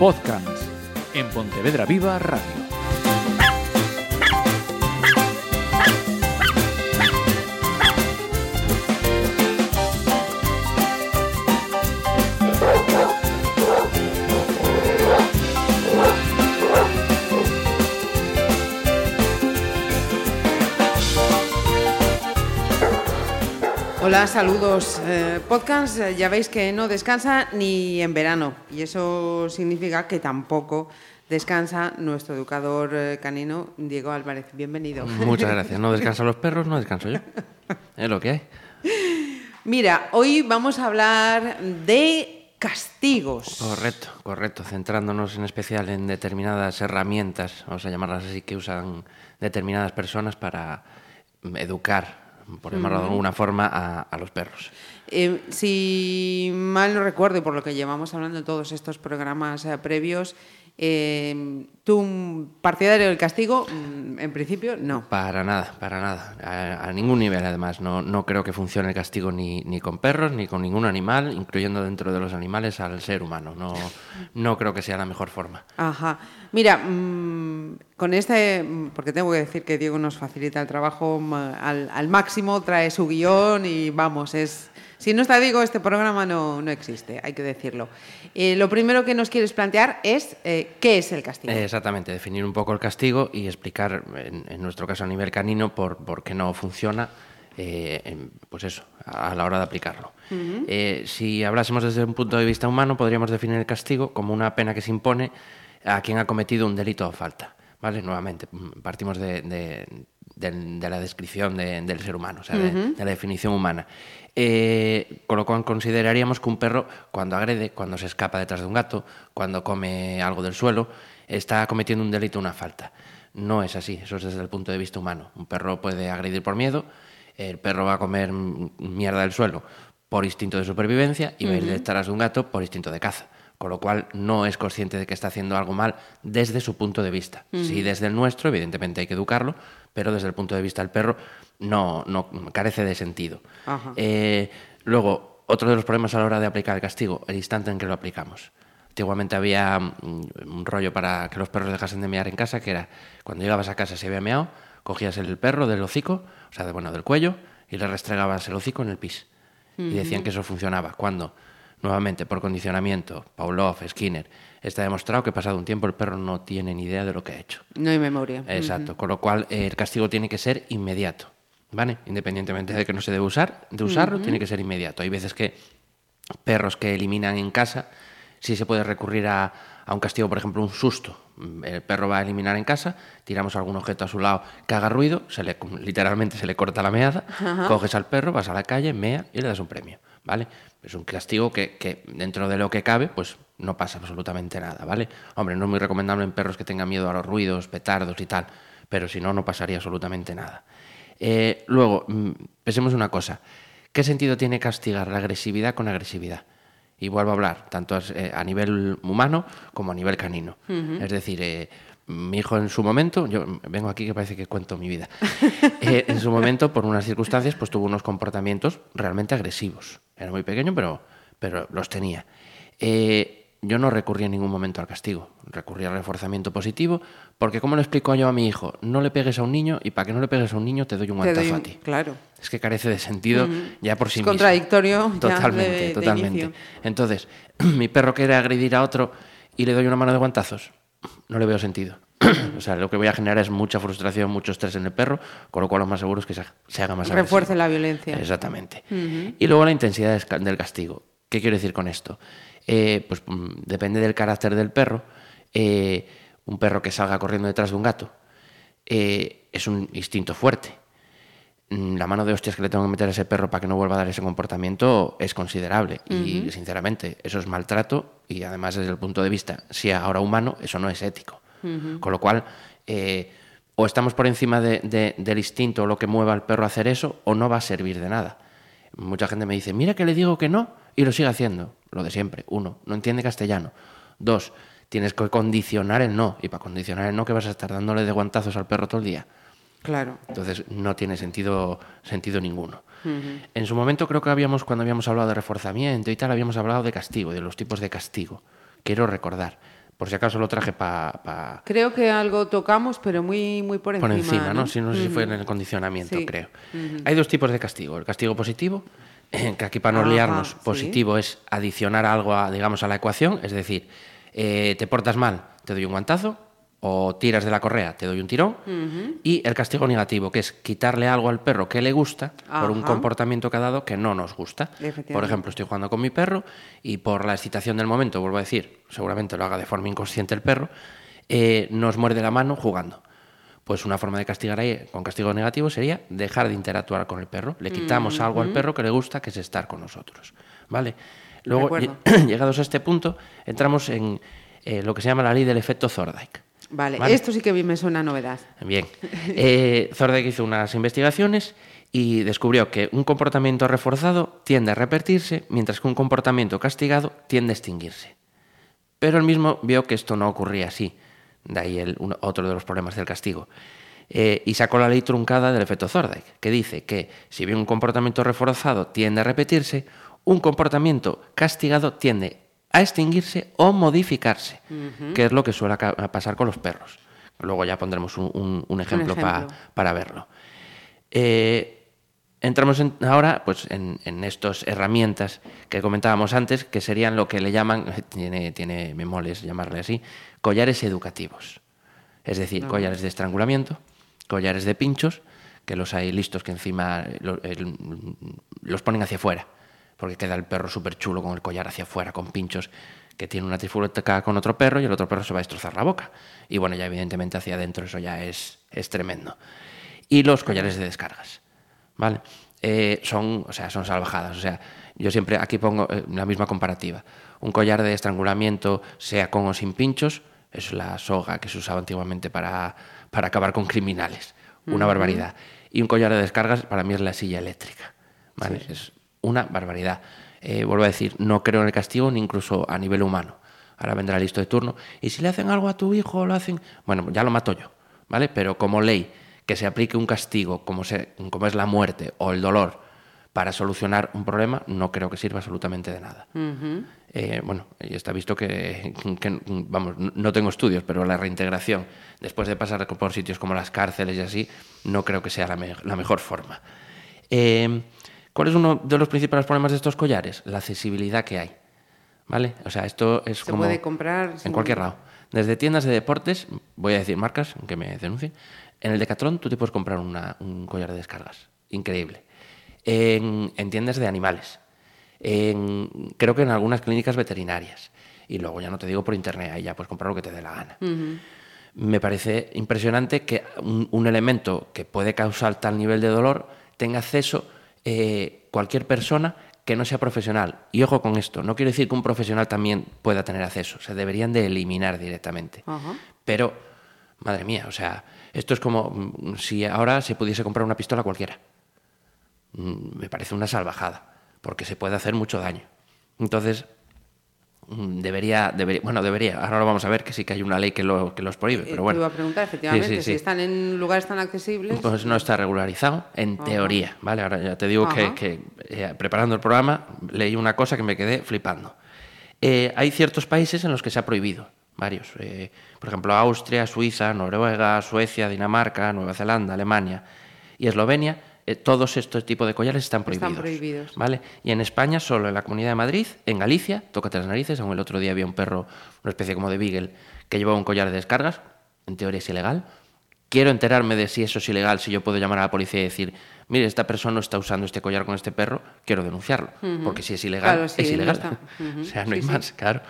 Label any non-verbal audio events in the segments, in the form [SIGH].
Podcast en Pontevedra Viva Radio. Hola, saludos. Eh, podcast, eh, ya veis que no descansa ni en verano y eso significa que tampoco descansa nuestro educador eh, canino Diego Álvarez. Bienvenido. Muchas [LAUGHS] gracias. No descansan los perros, no descanso yo. Es lo que hay. Mira, hoy vamos a hablar de castigos. Correcto, correcto. Centrándonos en especial en determinadas herramientas, vamos a llamarlas así, que usan determinadas personas para educar, por llamarlo de alguna forma, a, a los perros. Eh, si mal no recuerdo, por lo que llevamos hablando en todos estos programas eh, previos, eh, ¿tú un partidario del castigo? Mm, En principio, no. Para nada, para nada. A, a ningún nivel, además. No, no creo que funcione el castigo ni, ni con perros, ni con ningún animal, incluyendo dentro de los animales al ser humano. No, no creo que sea la mejor forma. Ajá. Mira, mm, con este, mm, porque tengo que decir que Diego nos facilita el trabajo al, al máximo, trae su guion y vamos, es... Si no está Diego, este programa no, no existe, hay que decirlo. Eh, lo primero que nos quieres plantear es eh, qué es el castigo. Eh, Exactamente, definir un poco el castigo y explicar, en, en nuestro caso a nivel canino, por, por qué no funciona, eh, pues eso, a, la hora de aplicarlo. Eh, si hablásemos desde un punto de vista humano, podríamos definir el castigo como una pena que se impone a quien ha cometido un delito o falta. ¿Vale? Nuevamente, mm, partimos de, de- del- de la descripción de- del ser humano, o sea, de, de la definición humana. Eh, con lo cual consideraríamos que un perro, cuando agrede, cuando se escapa detrás de un gato, cuando come algo del suelo, está cometiendo un delito una falta. No es así, eso es desde el punto de vista humano. Un perro puede agredir por miedo, el perro va a comer mierda del suelo por instinto de supervivencia y va a ir detrás de un gato por instinto de caza. Con lo cual no es consciente de que está haciendo algo mal desde su punto de vista. Sí, desde el nuestro, evidentemente hay que educarlo, pero desde el punto de vista del perro no, no carece de sentido. Eh, luego, otro de los problemas a la hora de aplicar el castigo, el instante en que lo aplicamos. Antiguamente había mm, un rollo para que los perros dejasen de mear en casa, que era cuando llegabas a casa se había meado, cogías el perro del hocico, o sea, de, bueno, del cuello, y le restregabas el hocico en el pis. Y decían que eso funcionaba. Cuando, nuevamente, por condicionamiento, Pavlov, Skinner, está demostrado que pasado un tiempo el perro no tiene ni idea de lo que ha hecho. No hay memoria. Exacto, con lo cual eh, el castigo tiene que ser inmediato, ¿vale? Independientemente de que no se debe usar, de usarlo, tiene que ser inmediato. Hay veces que perros que eliminan en casa, sí se puede recurrir a, a un castigo, por ejemplo, un susto. Mm, El perro va a eliminar en casa, tiramos algún objeto a su lado que haga ruido, se le, literalmente se le corta la meada, coges al perro, vas a la calle, mea y le das un premio, ¿vale? Es un castigo que, que dentro de lo que cabe, pues no pasa absolutamente nada, ¿vale? Hombre, no es muy recomendable en perros que tengan miedo a los ruidos, petardos y tal, pero si no, no pasaría absolutamente nada. Eh, luego, mm, pensemos una cosa. ¿Qué sentido tiene castigar la agresividad con agresividad? Y vuelvo a hablar, tanto as- eh, a nivel humano como a nivel canino. Es decir, eh, mi hijo en su momento, yo vengo aquí que parece que cuento mi vida, [LAUGHS] Eh, en su momento, por unas circunstancias, pues tuvo unos comportamientos realmente agresivos. Era muy pequeño, pero, pero los tenía. Eh, yo no recurrí en ningún momento al castigo, recurrí al reforzamiento positivo, porque como le explico yo a mi hijo, no le pegues a un niño y para que no le pegues a un niño te doy un guantazo doy a ti. Claro. Es que carece de sentido ya por sí Es mismo. contradictorio Totalmente, de totalmente. Entonces, [CLEARS THROAT] mi perro quiere agredir a otro y le doy una mano de guantazos. No le veo sentido. [CLEARS THROAT] o sea, lo que voy a generar es mucha frustración, mucho estrés en el perro, con lo cual lo más seguro es que se, haga más Refuerce agresivo. la violencia. Exactamente. Y luego la intensidad del castigo. ¿Qué quiero decir con esto? Eh, pues mm, depende del carácter del perro. Eh, un perro que salga corriendo detrás de un gato eh, es un instinto fuerte. Mm, La mano de hostias que le tengo que meter a ese perro para que no vuelva a dar ese comportamiento es considerable. Y sinceramente, eso es maltrato y además desde el punto de vista, si ahora humano, eso no es ético. Con lo cual, eh, o estamos por encima de- de- del instinto o lo que mueva al perro a hacer eso, o no va a servir de nada. Mucha gente me dice, mira que le digo que no, y lo sigue haciendo. Lo de siempre. Uno, no entiende castellano. Dos, tienes que condicionar el no. Y para condicionar el no, que vas a estar dándole de guantazos al perro todo el día. Claro. Entonces no tiene sentido, sentido ninguno. En su momento creo que habíamos, cuando habíamos hablado de reforzamiento y tal, habíamos hablado de castigo, de los tipos de castigo. Quiero recordar, Por si acaso lo traje para... Creo que algo tocamos, pero muy, muy por encima. por encima, ¿no? ¿no? Si no sé si fue en el condicionamiento, Sí. creo. Hay dos tipos de castigo. El castigo positivo, que aquí para no Ajá, liarnos, sí. positivo es adicionar algo, a, digamos, a la ecuación, es decir, eh, te portas mal, te doy un guantazo, o tiras de la correa, te doy un tirón. Y el castigo negativo, que es quitarle algo al perro que le gusta por un comportamiento que ha dado que no nos gusta. Por ejemplo, estoy jugando con mi perro y por la excitación del momento, vuelvo a decir, seguramente lo haga de forma inconsciente el perro, eh, nos muerde la mano jugando. Pues una forma de castigar ahí con castigo negativo sería dejar de interactuar con el perro. Le quitamos algo al perro que le gusta, que es estar con nosotros. ¿Vale? Luego, [CLEARS THROAT] llegados a este punto, entramos en eh, lo que se llama la ley del efecto Thorndike. Vale, Vale. esto sí que me suena a novedad. Bien. Eh, [LAUGHS] Thorndike hizo unas investigaciones y descubrió que un comportamiento reforzado tiende a repetirse, mientras que un comportamiento castigado tiende a extinguirse. Pero él mismo vio que esto no ocurría así. De ahí el- otro de los problemas del castigo. Eh, y sacó la ley truncada del efecto Thorndike, que dice que si bien un comportamiento reforzado tiende a repetirse, un comportamiento castigado tiende a extinguirse o modificarse, que es lo que suele pasar con los perros. Luego ya pondremos un, un- un ejemplo, pa- ejemplo. para verlo. Eh, entramos en- ahora pues, en, en estas herramientas que comentábamos antes, que serían lo que le llaman, [LAUGHS] tiene, tiene me moles llamarle así, collares educativos. Es decir, collares de estrangulamiento, collares de pinchos, que los hay listos que encima lo- el- los ponen hacia afuera, porque queda el perro súper chulo con el collar hacia afuera, con pinchos, que tiene una trifulca con otro perro y el otro perro se va a destrozar la boca. Y bueno, ya evidentemente hacia adentro eso ya es, es tremendo. Y los collares de descargas. ¿Vale? Eh, son, o sea, son salvajadas. O sea, yo siempre aquí pongo eh, la misma comparativa. Un collar de estrangulamiento, sea con o sin pinchos, es la soga que se usaba antiguamente para, para acabar con criminales. Una barbaridad. Y un collar de descargas para mí es la silla eléctrica. ¿vale? Es una barbaridad. Eh, vuelvo a decir, no creo en el castigo ni incluso a nivel humano. Ahora vendrá el listo de turno. Y si le hacen algo a tu hijo, lo hacen. Bueno, ya lo mato yo, ¿vale? Pero como ley, que se aplique un castigo como, se, como es la muerte o el dolor para solucionar un problema, no creo que sirva absolutamente de nada. Eh, bueno, está visto que, que, vamos, no tengo estudios, pero la reintegración, después de pasar por sitios como las cárceles y así, no creo que sea la, me- la mejor forma. Eh, ¿Cuál es uno de los principales problemas de estos collares? La accesibilidad que hay. ¿Vale? O sea, esto es Se como... puede comprar En sin- cualquier lado. Desde tiendas de deportes, voy a decir marcas, aunque me denuncien. En el Decathlon tú te puedes comprar una- un collar de descargas. Increíble. En, en tiendas de animales. En- creo que en algunas clínicas veterinarias. Y luego ya no te digo por internet, ahí ya puedes comprar lo que te dé la gana. Me parece impresionante que un, un elemento que puede causar tal nivel de dolor tenga acceso eh, cualquier persona que no sea profesional. Y ojo con esto, no quiero decir que un profesional también pueda tener acceso, se deberían de eliminar directamente. Pero, madre mía, o sea, esto es como mm, si ahora se pudiese comprar una pistola cualquiera. Mm, Me parece una salvajada, porque se puede hacer mucho daño. Entonces, debería, debería, bueno, debería, ahora lo vamos a ver, que sí que hay una ley que, lo, que los prohíbe, Eh, pero te bueno. iba a preguntar, efectivamente, Sí, sí, si están en lugares tan accesibles. Pues no está regularizado, en teoría, ¿vale? Ahora ya te digo que, eh, preparando el programa leí una cosa que me quedé flipando. Eh, hay ciertos países en los que se ha prohibido, varios. eh, por ejemplo, Austria, Suiza, Noruega, Suecia, Dinamarca, Nueva Zelanda, Alemania y Eslovenia. Eh, todos estos tipos de collares están Están prohibidos. prohibidos. ¿Vale? Y en España, solo en la Comunidad de Madrid, en Galicia, tócate las narices, aún el otro día había un perro, una especie como de beagle, que llevaba un collar de descargas, en teoría es ilegal. Quiero enterarme de si eso es ilegal, si yo puedo llamar a la policía y decir, mire, esta persona no está usando este collar con este perro, quiero denunciarlo. Porque si es ilegal, Claro, sí, es no ilegal. [LAUGHS] o sea, no hay sí. más, claro.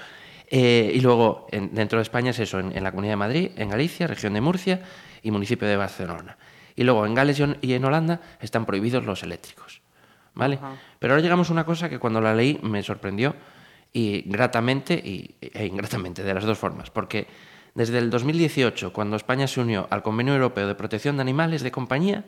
Eh, y luego, en- dentro de España es eso, en, en la Comunidad de Madrid, en Galicia, región de Murcia y municipio de Barcelona. Y luego en Gales y en- Holanda están prohibidos los eléctricos. ¿Vale? Ajá. Pero ahora llegamos a una cosa que cuando la leí me sorprendió y gratamente y, e ingratamente, de las dos formas. Porque desde el 2018, cuando España se unió al Convenio Europeo de Protección de Animales de Compañía,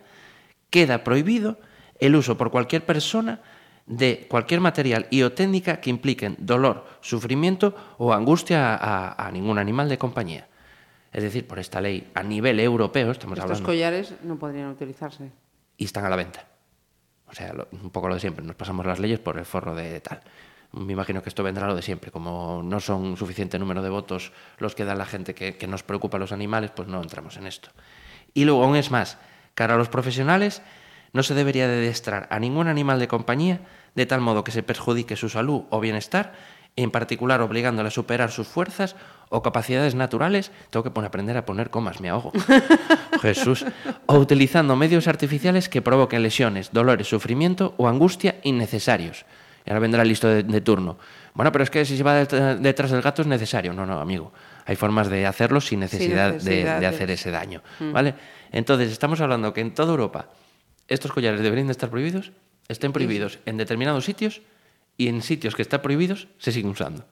queda prohibido el uso por cualquier persona de cualquier material y o técnica que impliquen dolor, sufrimiento o angustia a, a ningún animal de compañía. Es decir, por esta ley a nivel europeo, estamos Estos hablando, collares no podrían utilizarse. y están a la venta. O sea, lo- un poco lo de siempre, nos pasamos las leyes por el forro de tal. me imagino que esto vendrá lo de siempre. Como no son suficiente número de votos los que da la gente que, que nos preocupa a los animales, pues no entramos en esto. Y luego, aún es más, cara a los profesionales, no se debería de destrar a ningún animal de compañía de tal modo que se perjudique su salud o bienestar, en particular obligándole a superar sus fuerzas o capacidades naturales, tengo que poner, aprender a poner comas, me ahogo. [LAUGHS] Jesús. O utilizando medios artificiales que provoquen lesiones, dolores, sufrimiento o angustia innecesarios. Y ahora vendrá el listo de, de turno. Bueno, pero es que si se va det- detrás del gato es necesario. No, no, amigo. Hay formas de hacerlo sin necesidad, de- necesidad de, de- hacer ese daño. ¿Vale? Entonces, estamos hablando que en toda Europa estos collares deberían de estar prohibidos, estén prohibidos en determinados sitios y en sitios que están prohibidos se siguen usando.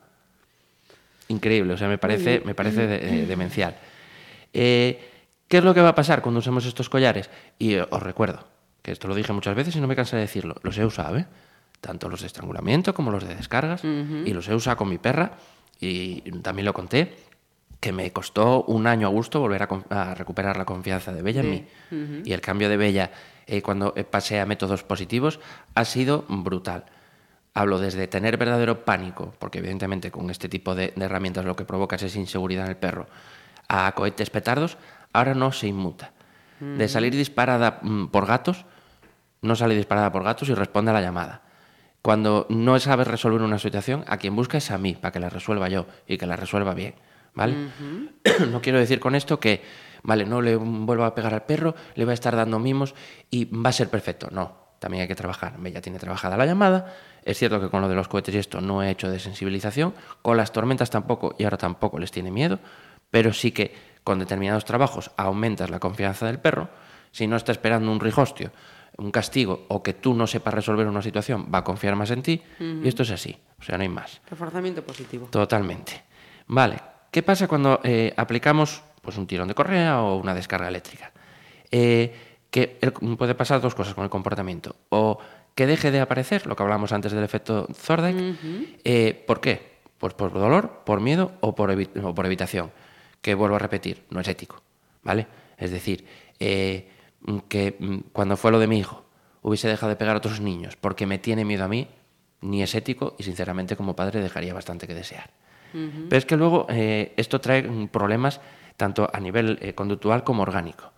Increíble, o sea, me parece, me parece de- eh, demencial. Eh, ¿Qué es lo que va a pasar cuando usemos estos collares? Y eh, os recuerdo, que esto lo dije muchas veces y no me cansaré de decirlo, los he usado, ¿eh? Tanto los de estrangulamiento como los de descargas, y los he usado con mi perra, y también lo conté, que me costó un año a gusto volver a, a recuperar la confianza de Bella en mí. Y el cambio de Bella eh, cuando eh, pasé a métodos positivos ha sido brutal. Hablo desde tener verdadero pánico, porque evidentemente con este tipo de, de herramientas lo que provoca es inseguridad en el perro, a cohetes petardos, ahora no se inmuta. De salir disparada mm, por gatos, no sale disparada por gatos y responde a la llamada. Cuando no sabes resolver una situación, a quien busca es a mí, para que la resuelva yo y que la resuelva bien. ¿Vale? [CLEARS THROAT] no quiero decir con esto que, vale, no le vuelvo a pegar al perro, le voy a estar dando mimos y va a ser perfecto. No, también hay que trabajar. Ya tiene trabajada la llamada. Es cierto que con lo de los cohetes y esto no he hecho de sensibilización. Con las tormentas tampoco y ahora tampoco les tiene miedo. Pero sí que con determinados trabajos aumentas la confianza del perro. Si no está esperando un rigostio, un castigo o que tú no sepas resolver una situación, va a confiar más en ti. Y esto es así. O sea, no hay más. Reforzamiento positivo. Totalmente. Vale. ¿Qué pasa cuando eh, aplicamos pues, un tirón de correa o una descarga eléctrica? Eh, que puede pasar dos cosas con el comportamiento. O que deje de aparecer, lo que hablábamos antes del efecto Thorndike. Eh, ¿Por qué? Pues por dolor, por miedo o por, o por evitación. Que vuelvo a repetir, no es ético. ¿Vale? Es decir, eh, que mm, cuando fue lo de mi hijo hubiese dejado de pegar a otros niños porque me tiene miedo a mí, ni es ético y sinceramente como padre dejaría bastante que desear. Pero es que luego eh, esto trae mm, problemas tanto a nivel eh, conductual como orgánico.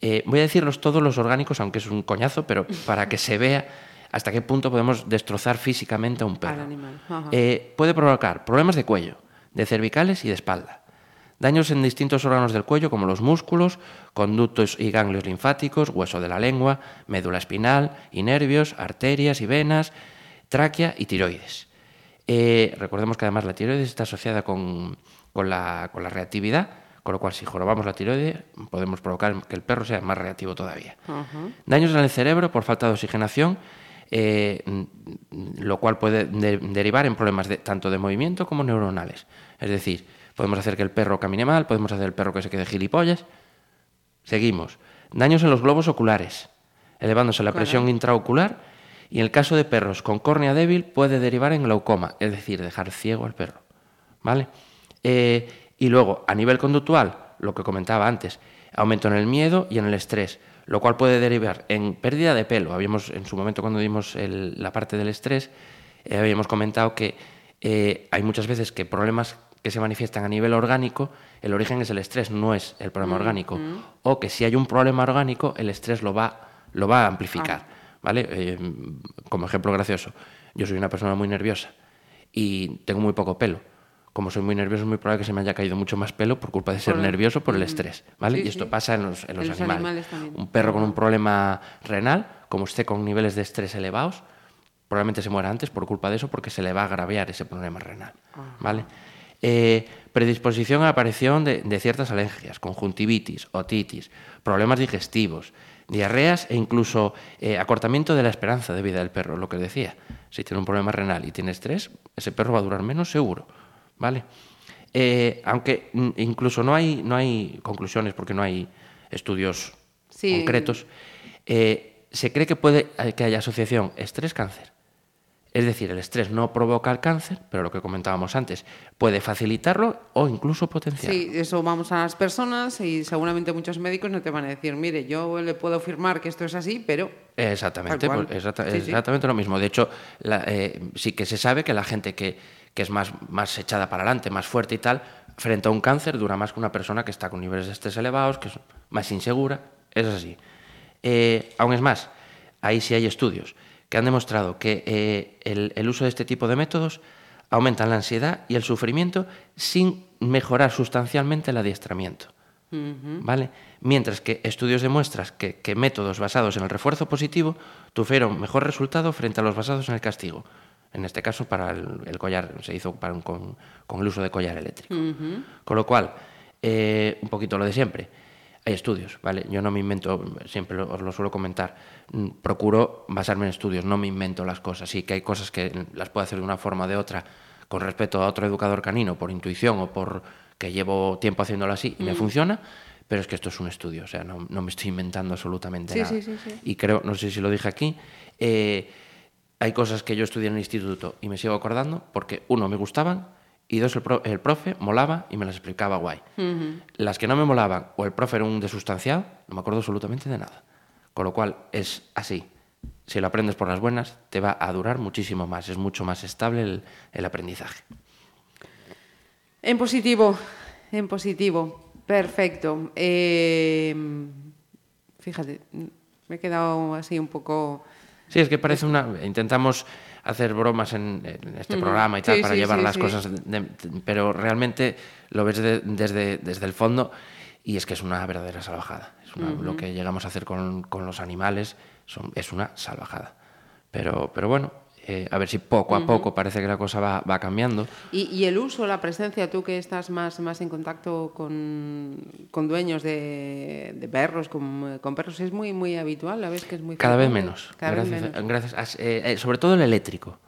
Eh, voy a decirlos todos los orgánicos, aunque es un coñazo, pero para que se vea hasta qué punto podemos destrozar físicamente a un perro. Eh, puede provocar problemas de cuello, de cervicales y de espalda. Daños en distintos órganos del cuello como los músculos, conductos y ganglios linfáticos, hueso de la lengua, médula espinal y nervios, arterias y venas, tráquea y tiroides. Eh, recordemos que además la tiroides está asociada con, con la, con la reactividad, con lo cual si jorobamos la tiroides podemos provocar que el perro sea más reactivo todavía. Daños en el cerebro por falta de oxigenación, eh, lo cual puede de- derivar en problemas de, tanto de movimiento como neuronales. Es decir, podemos hacer que el perro camine mal, podemos hacer el perro que se quede gilipollas. Seguimos. Daños en los globos oculares, elevándose la presión intraocular y en el caso de perros con córnea débil puede derivar en glaucoma, es decir, dejar ciego al perro. ¿Vale? Eh, y luego, a nivel conductual, lo que comentaba antes, aumento en el miedo y en el estrés, lo cual puede derivar en pérdida de pelo. Habíamos, en su momento, cuando dimos el- la parte del estrés, eh, habíamos comentado que eh, hay muchas veces que problemas que se manifiestan a nivel orgánico, el origen es el estrés, no es el problema orgánico. O que si hay un problema orgánico, el estrés lo va, lo va a amplificar. ¿Vale? Eh, como ejemplo gracioso, yo soy una persona muy nerviosa y tengo muy poco pelo. Como soy muy nervioso, es muy probable que se me haya caído mucho más pelo por culpa de ser Por nervioso por el estrés. ¿vale? Sí, y esto sí. pasa en los, en los En los animales. Un perro con un problema renal, como esté con niveles de estrés elevados, probablemente se muera antes por culpa de eso porque se le va a agraviar ese problema renal. ¿vale? Eh, predisposición a la aparición de, de ciertas alergias, conjuntivitis, otitis, problemas digestivos, diarreas e incluso eh, acortamiento de la esperanza de vida del perro, lo que decía. Si tiene un problema renal y tiene estrés, ese perro va a durar menos seguro. ¿Vale? Eh, aunque mm, incluso no hay, no hay conclusiones porque no hay estudios Sí. concretos, eh, se cree que puede eh, que haya asociación estrés-cáncer. Es decir, el estrés no provoca el cáncer, pero lo que comentábamos antes, puede facilitarlo o incluso potenciarlo. Sí, eso vamos a las personas y seguramente muchos médicos no te van a decir, mire, yo le puedo afirmar que esto es así, pero... Exactamente, pues, exacta- Sí, sí. exactamente lo mismo. De hecho, la- eh, sí que se sabe que la gente que, que es más, más echada para adelante, más fuerte y tal, frente a un cáncer dura más que una persona que está con niveles de estrés elevados, que es más insegura. Es así. Eh, aún es más, ahí sí hay estudios que han demostrado que eh, el, el uso de este tipo de métodos aumentan la ansiedad y el sufrimiento sin mejorar sustancialmente el adiestramiento. ¿Vale? Mientras que estudios demuestran que, que métodos basados en el refuerzo positivo tuvieron mejor resultado frente a los basados en el castigo. En este caso, para el, el collar, se hizo para un- con, con el uso de collar eléctrico. Con lo cual, eh, un poquito lo de siempre. Hay estudios, ¿vale? Yo no me invento, siempre lo- os lo suelo comentar, mm, procuro basarme en estudios, no me invento las cosas. Sí que hay cosas que las puedo hacer de una forma o de otra con respecto a otro educador canino, por intuición o por que llevo tiempo haciéndolo así y me funciona, pero es que esto es un estudio, o sea, no, no me estoy inventando absolutamente Sí, nada. sí, sí, sí. Y creo, no sé si lo dije aquí, eh, hay cosas que yo estudié en el instituto y me sigo acordando porque, uno, me gustaban y dos, el, pro- el profe molaba y me las explicaba guay. Las que no me molaban o el profe era un desustanciado, no me acuerdo absolutamente de nada. Con lo cual es así. Si lo aprendes por las buenas, te va a durar muchísimo más, es mucho más estable el, el aprendizaje. En positivo, en positivo, perfecto. Eh, fíjate, me he quedado así un poco... Sí, es que parece una... Intentamos hacer bromas en, en este programa y tal Sí, para sí, llevar sí, las cosas, de- de- pero realmente lo ves de- desde, desde el fondo y es que es una verdadera salvajada. Es una- Lo que llegamos a hacer con, con los animales son- es una salvajada. Pero, pero bueno, eh, a ver si poco a poco parece que la cosa va, va cambiando. Y, y el uso, la presencia, tú que estás más, más en contacto con, con dueños de, de perros, con, con perros, es muy muy habitual, la vez que es muy Cada vez menos. Cada vez gracias, menos. gracias a- eh, eh, sobre todo el eléctrico.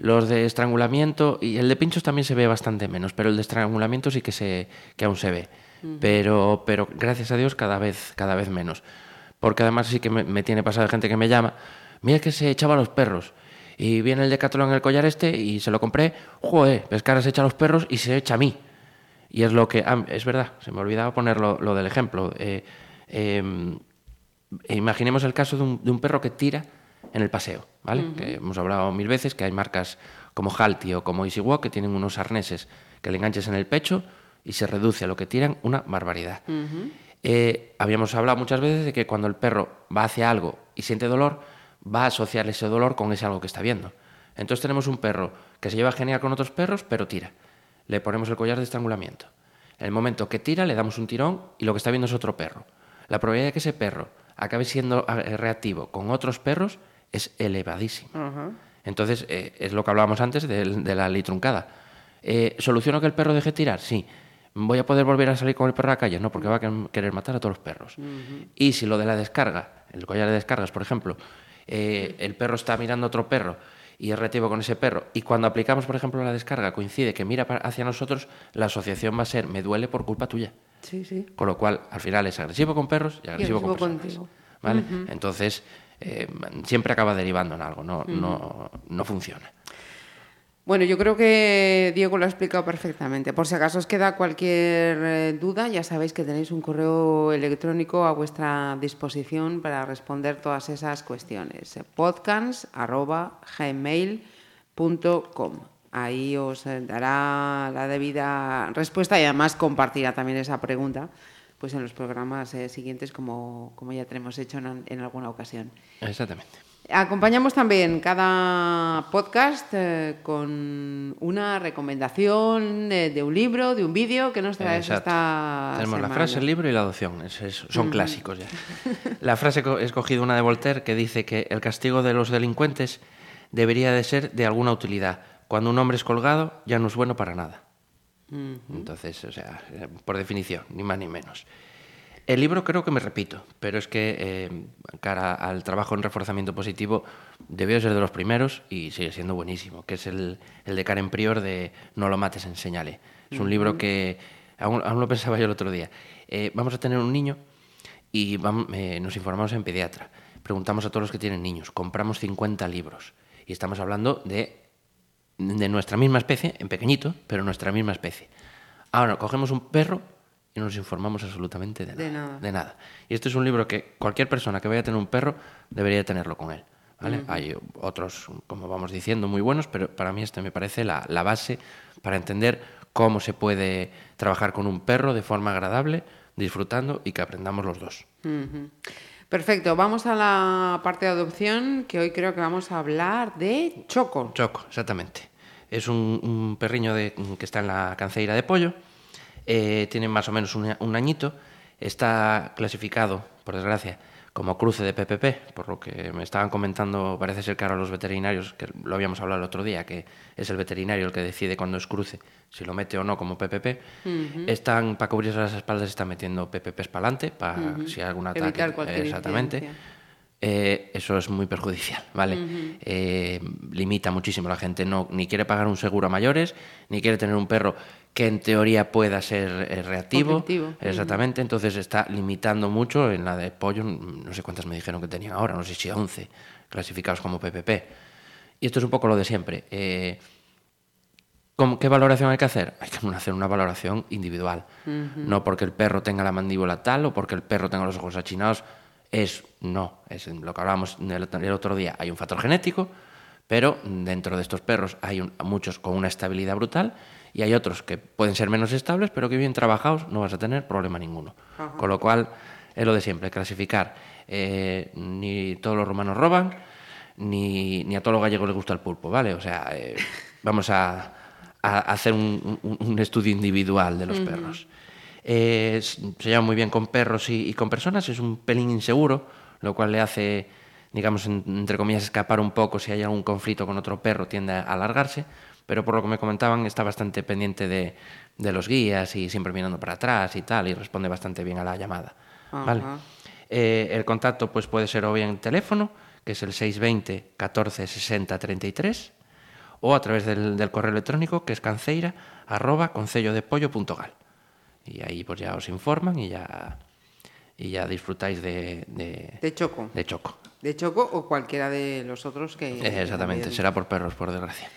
Los de estrangulamiento y el de pinchos también se ve bastante menos, pero el de estrangulamiento sí que se que aún se ve. Pero pero gracias a Dios cada vez cada vez menos. Porque además sí que me, me tiene pasado gente que me llama, mira que se echaba a los perros. Y viene el Decathlon en el collar este y se lo compré, joder, se echa a los perros y se echa a mí. Y es lo que, ah, es verdad, se me olvidaba poner lo, lo del ejemplo. Eh, em, imaginemos el caso de un, de un perro que tira en el paseo, ¿vale? Que hemos hablado mil veces que hay marcas como Halti o como Easy Walk que tienen unos arneses que le enganches en el pecho y se reduce a lo que tiran una barbaridad. Eh, habíamos hablado muchas veces de que cuando el perro va hacia algo y siente dolor, va a asociar ese dolor con ese algo que está viendo. Entonces tenemos un perro que se lleva genial con otros perros, pero tira. Le ponemos el collar de estrangulamiento. En el momento que tira, le damos un tirón y lo que está viendo es otro perro. La probabilidad de que ese perro acabe siendo eh, reactivo con otros perros es elevadísima. Entonces, eh, es lo que hablábamos antes de, la ley truncada. Eh, ¿Soluciono que el perro deje tirar? Sí. ¿Voy a poder volver a salir con el perro a la calle? No, porque va a quer- querer matar a todos los perros. Y si lo de la descarga, el collar de descargas, por ejemplo, eh, el perro está mirando a otro perro y es reactivo con ese perro, y cuando aplicamos, por ejemplo, la descarga, coincide que mira hacia nosotros, la asociación va a ser me duele por culpa tuya. Sí, sí. Con lo cual, al final es agresivo con perros y agresivo, con agresivo personas. contigo. ¿vale? Entonces, eh, siempre acaba derivando en algo, no, no, no funciona. Bueno, yo creo que Diego lo ha explicado perfectamente. Por si acaso os queda cualquier eh, duda, ya sabéis que tenéis un correo electrónico a vuestra disposición para responder todas esas cuestiones. eh, podcast.gmail.com Ahí os eh, dará la debida respuesta y además compartirá también esa pregunta pues en los programas eh, siguientes como, como ya tenemos hecho en alguna ocasión. Exactamente. Acompañamos también cada podcast eh, con una recomendación eh, de un libro, de un vídeo que nos traes Exacto. esta Tenemos la frase, el libro y la adopción. Es- es- son clásicos ya. La frase he escogido una de Voltaire que dice que el castigo de los delincuentes debería de ser de alguna utilidad. Cuando un hombre es colgado ya no es bueno para nada. Entonces, o sea, eh, por definición, ni más ni menos. El libro creo que me repito, pero es que eh, cara al trabajo en reforzamiento positivo debió ser de los primeros y sigue siendo buenísimo, que es el, el de Karen Prior de No lo mates, enséñale. Es un libro que aún, aún lo pensaba yo el otro día. Eh, vamos a tener un niño y vam- eh, nos informamos en pediatra. Preguntamos a todos los que tienen niños, compramos 50 libros Y estamos hablando de, de nuestra misma especie, en pequeñito, pero nuestra misma especie. Ahora, cogemos un perro y no nos informamos absolutamente de nada. De nada. de nada. Y este es un libro que cualquier persona que vaya a tener un perro debería tenerlo con él. ¿vale? Hay otros, como vamos diciendo, muy buenos, pero para mí este me parece la, la base para entender cómo se puede trabajar con un perro de forma agradable, disfrutando y que aprendamos los dos. Perfecto, vamos a la parte de adopción, que hoy creo que vamos a hablar de Choco. Choco, exactamente. Es un, un perriño de- que está en la canceira de pollo. Eh, tiene más o menos un, un añito. Está clasificado, por desgracia, como cruce de PPP, por lo que me estaban comentando, parece ser que ahora los veterinarios, que lo habíamos hablado el otro día, que es el veterinario el que decide cuando es cruce, si lo mete o no como PPP, están, para cubrirse las espaldas, están metiendo PPPs para adelante, para si hay algún ataque. Evitar cualquier exactamente. incidencia. Eh, eso es muy perjudicial, ¿vale? Eh, limita muchísimo a la gente, no, ni quiere pagar un seguro a mayores, ni quiere tener un perro que en teoría pueda ser eh, reactivo. Conflictivo. Exactamente, entonces está limitando mucho en la de pollo, no sé cuántas me dijeron que tenían ahora, no sé si 11 clasificados como PPP. Y esto es un poco lo de siempre. Eh, ¿Cómo- ¿Qué valoración hay que hacer? Hay que hacer una valoración individual. No porque el perro tenga la mandíbula tal o porque el perro tenga los ojos achinados. Es no, es lo que hablábamos el, el otro día. Hay un factor genético, pero dentro de estos perros hay un- muchos con una estabilidad brutal y hay otros que pueden ser menos estables, pero que bien trabajados no vas a tener problema ninguno. Con lo cual, es lo de siempre, clasificar. Eh, ni todos los romanos roban, ni, ni a todos los gallegos les gusta el pulpo, ¿vale? O sea, eh, [LAUGHS] vamos a, a hacer un, un- un estudio individual de los perros. Eh, se lleva muy bien con perros y, y con personas, es un pelín inseguro, lo cual le hace, digamos, en- entre comillas, escapar un poco si hay algún conflicto con otro perro, tiende a alargarse, pero por lo que me comentaban está bastante pendiente de, de los guías y siempre mirando para atrás y tal, y responde bastante bien a la llamada. ¿vale? Eh, el contacto pues, puede ser o bien teléfono, que es el 620 14 60 33, o a través del, del correo electrónico, que es canceira, arroba concellodepollo.gal. Y ahí pues ya os informan y ya, y ya disfrutáis de, de, De Choco. de choco. De Choco o cualquiera de los otros que... Eh, exactamente, será por perros, por desgracia.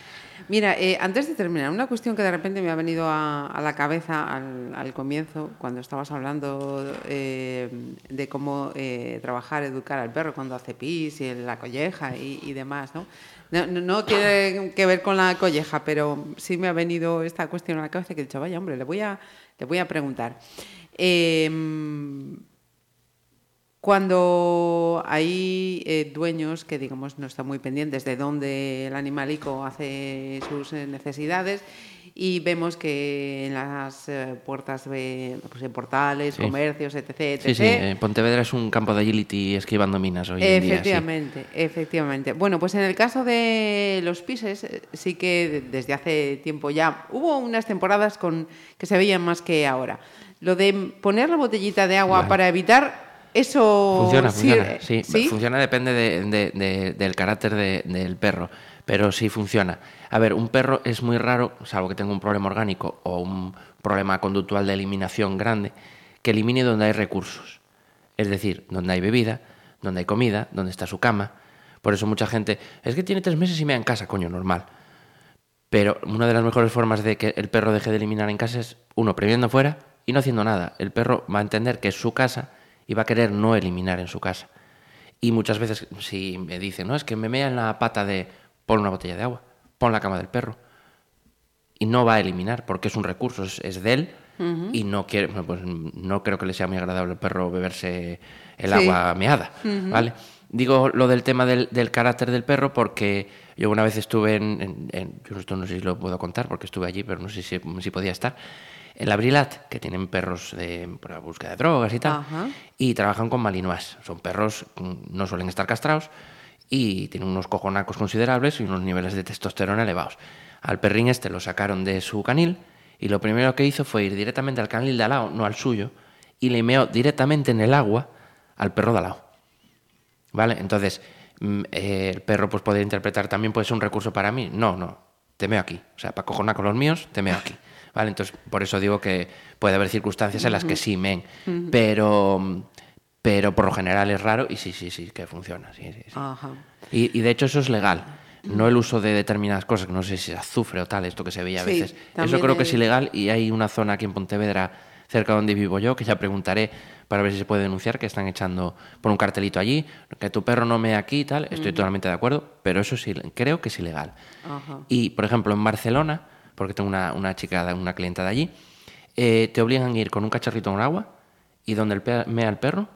Mira, eh, antes de terminar, una cuestión que de repente me ha venido a, la cabeza al, comienzo, cuando estabas hablando eh, de cómo eh, trabajar, educar al perro cuando hace pis y la colleja y, demás, ¿no? No, tiene que ver con la colleja, pero sí me ha venido esta cuestión a la cabeza que he dicho, vaya hombre, le voy a, le voy a preguntar. Eh, cuando hay eh, dueños que, digamos, no están muy pendientes de dónde el animalico hace sus eh, necesidades y vemos que en las eh, puertas, de, pues, portales, Sí. comercios, etc., etc., Sí, sí, eh, Pontevedra es un campo de agility esquivando minas hoy en día. Efectivamente, efectivamente. Bueno, pues en el caso de los pises, sí que de- desde hace tiempo ya hubo unas temporadas con que se veían más que ahora. Lo de poner la botellita de agua Vale. para evitar eso Funciona, funciona. sirve- Sí, ¿sí? funciona depende de- de- de- del carácter de- del perro, pero sí funciona. A ver, un perro es muy raro, salvo que tenga un problema orgánico o un problema conductual de eliminación grande, que elimine donde hay recursos. Es decir, donde hay bebida, donde hay comida, donde está su cama. Por eso mucha gente, es que tiene tres meses y me en casa, coño, normal. Pero una de las mejores formas de que el perro deje de eliminar en casa es, uno, previendo fuera y no haciendo nada. El perro va a entender que es su casa y va a querer no eliminar en su casa. Y muchas veces, si me dicen, no, es que me mea en la pata de, pon una botella de agua, pon la cama del perro. Y no va a eliminar, porque es un recurso, es, es de él. Y no quiere, pues no creo que le sea muy agradable al perro beberse el Sí. agua meada, ¿vale? Digo lo del tema del, del carácter del perro porque yo una vez estuve en, en- en- yo no sé si lo puedo contar porque estuve allí, pero no sé si, si podía estar, en la Brilat, que tienen perros de, para búsqueda de drogas y tal, Ajá. y trabajan con malinois. Son perros, mm, no suelen estar castrados y tienen unos cojonacos considerables y unos niveles de testosterona elevados. Al perrín este lo sacaron de su canil y lo primero que hizo fue ir directamente al canil de al lado, no al suyo, y le meó directamente en el agua al perro de al lado. ¿Vale? Entonces, mm, eh, el perro pues puede interpretar también puede ser un recurso para mí. No, no, te meo aquí. O sea, para cojonar con los míos, te meo aquí. ¿Vale? Entonces, por eso digo que puede haber circunstancias en las que sí men, pero, pero por lo general es raro y sí, sí, sí, que funciona. Sí, sí, sí. Ajá. Y, y de hecho eso es legal. no el uso de determinadas cosas, que no sé si es azufre o tal, esto que se veía a veces. Eso creo que es ilegal y hay una zona aquí en Pontevedra, cerca de donde vivo yo, que ya preguntaré para ver si se puede denunciar, que están echando por un cartelito allí, que tu perro no me aquí y tal. Estoy totalmente de acuerdo, pero eso sí, creo que es ilegal. Ajá. Y, por ejemplo, en Barcelona, porque tengo una, una chica, una clienta de allí, eh, te obligan a ir con un cacharrito con agua y donde el pe- mea el perro,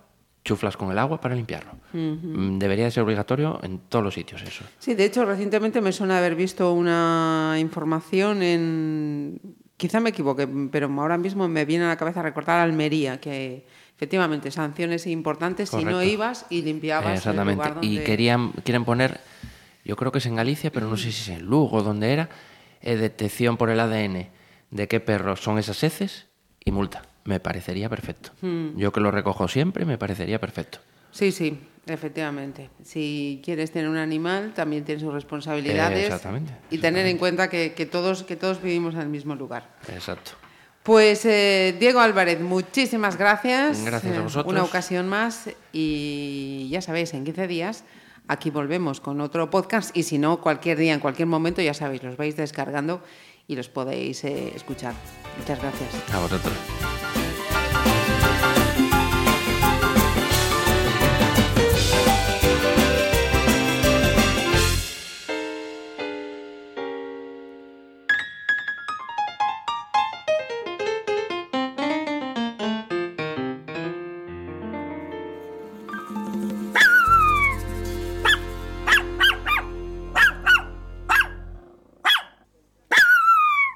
chuflas con el agua para limpiarlo. Mm, Debería de ser obligatorio en todos los sitios eso. Sí, de hecho, recientemente me suena haber visto una información en... Quizá me equivoque, pero ahora mismo me viene a la cabeza recordar Almería, que efectivamente sanciones importantes si no Correcto. ibas y limpiabas el Exactamente. lugar donde... Y querían, quieren poner, yo creo que es en Galicia, pero no sé si es en Lugo, donde era, eh, detección por el ADN de qué perros son esas heces y multa. Me parecería perfecto. Hmm. Yo que lo recojo siempre, me parecería perfecto. Sí, sí, efectivamente. Si quieres tener un animal, también tiene sus responsabilidades. Eh, exactamente, Y tener en cuenta que, que todos, que todos vivimos en el mismo lugar. Exacto. Pues eh, Diego Álvarez, muchísimas gracias. Gracias a Eh, vosotros. Una ocasión más y ya sabéis, en 15 días aquí volvemos con otro podcast y si no, cualquier día, en cualquier momento, ya sabéis, los vais descargando y los podéis eh, escuchar. Muchas gracias. A vosotros.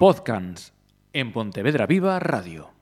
Podcast en Pontevedra Viva Radio.